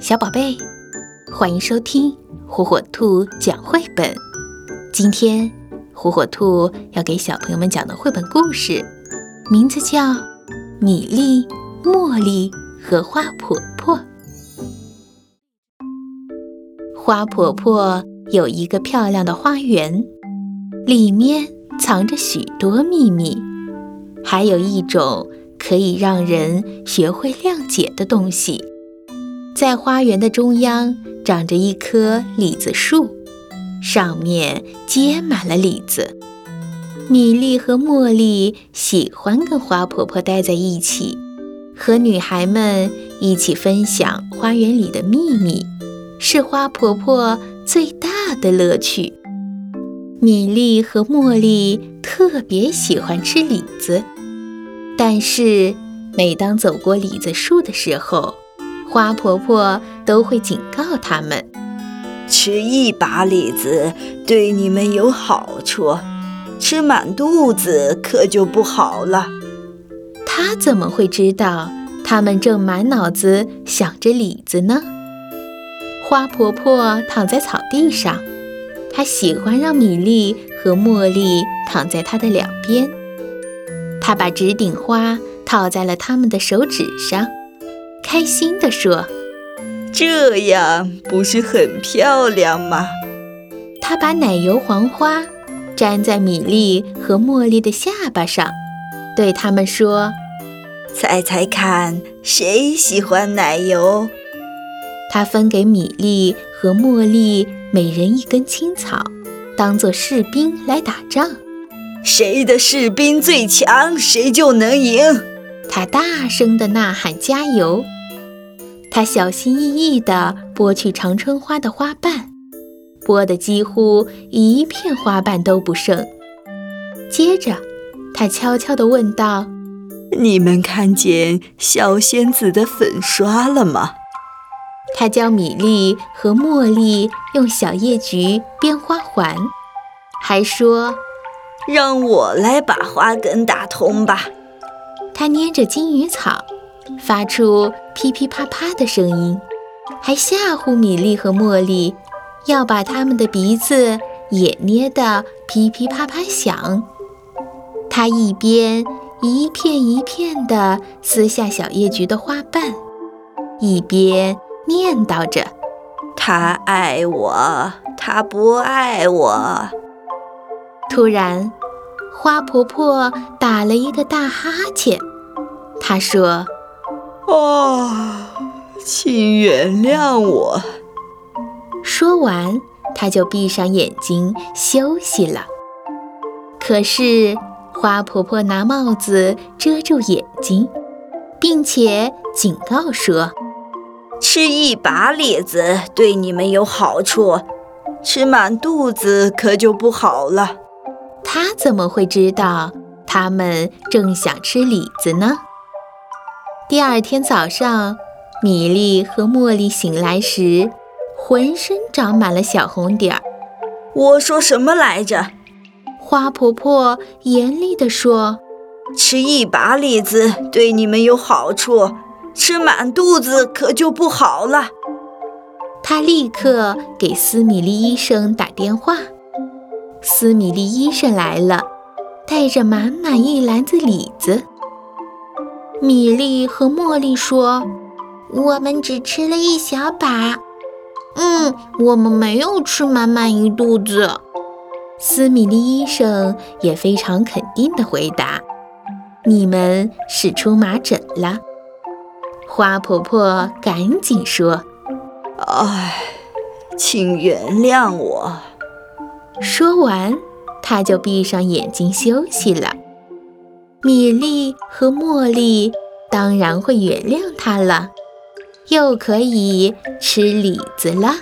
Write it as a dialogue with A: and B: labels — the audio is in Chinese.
A: 小宝贝，欢迎收听火火兔讲绘本。今天，火火兔要给小朋友们讲的绘本故事，名字叫《米粒、茉莉和花婆婆》。花婆婆有一个漂亮的花园，里面藏着许多秘密，还有一种可以让人学会谅解的东西。在花园的中央长着一棵李子树，上面结满了李子。米粒和茉莉喜欢跟花婆婆待在一起，和女孩们一起分享花园里的秘密，是花婆婆最大的乐趣。米粒和茉莉特别喜欢吃李子，但是每当走过李子树的时候，花婆婆都会警告他们：
B: 吃一把李子对你们有好处，吃满肚子可就不好了。
A: 她怎么会知道他们正满脑子想着李子呢？花婆婆躺在草地上，她喜欢让米粒和茉莉躺在她的两边。她把纸顶花套在了他们的手指上。开心地说：“
B: 这样不是很漂亮吗？”
A: 他把奶油黄花粘在米粒和茉莉的下巴上，对他们说：“
B: 猜猜看，谁喜欢奶油？”
A: 他分给米粒和茉莉每人一根青草，当做士兵来打仗。
B: 谁的士兵最强，谁就能赢。
A: 他大声地呐喊：“加油！”他小心翼翼地剥去长春花的花瓣，剥得几乎一片花瓣都不剩。接着，他悄悄地问道：“
B: 你们看见小仙子的粉刷了吗？”
A: 他教米粒和茉莉用小叶菊编花环，还说：“
B: 让我来把花梗打通吧。”
A: 他捏着金鱼草。发出噼噼啪啪的声音，还吓唬米粒和茉莉，要把他们的鼻子也捏得噼噼啪啪响。他一边一片一片地撕下小叶菊的花瓣，一边念叨着：“
B: 他爱我，他不爱我。”
A: 突然，花婆婆打了一个大哈欠，她说。
B: 哦，请原谅我。
A: 说完，他就闭上眼睛休息了。可是，花婆婆拿帽子遮住眼睛，并且警告说：“
B: 吃一把李子对你们有好处，吃满肚子可就不好了。”
A: 他怎么会知道他们正想吃李子呢？第二天早上，米粒和茉莉醒来时，浑身长满了小红点儿。
B: 我说什么来着？
A: 花婆婆严厉地说：“
B: 吃一把李子对你们有好处，吃满肚子可就不好了。”
A: 她立刻给斯米利医生打电话。斯米利医生来了，带着满满一篮子李子。米粒和茉莉说：“我们只吃了一小把。”“嗯，我们没有吃满满一肚子。”斯米利医生也非常肯定地回答：“你们是出麻疹了。”花婆婆赶紧说：“
B: 哎，请原谅我。”
A: 说完，她就闭上眼睛休息了。米粒和茉莉当然会原谅他了，又可以吃李子了。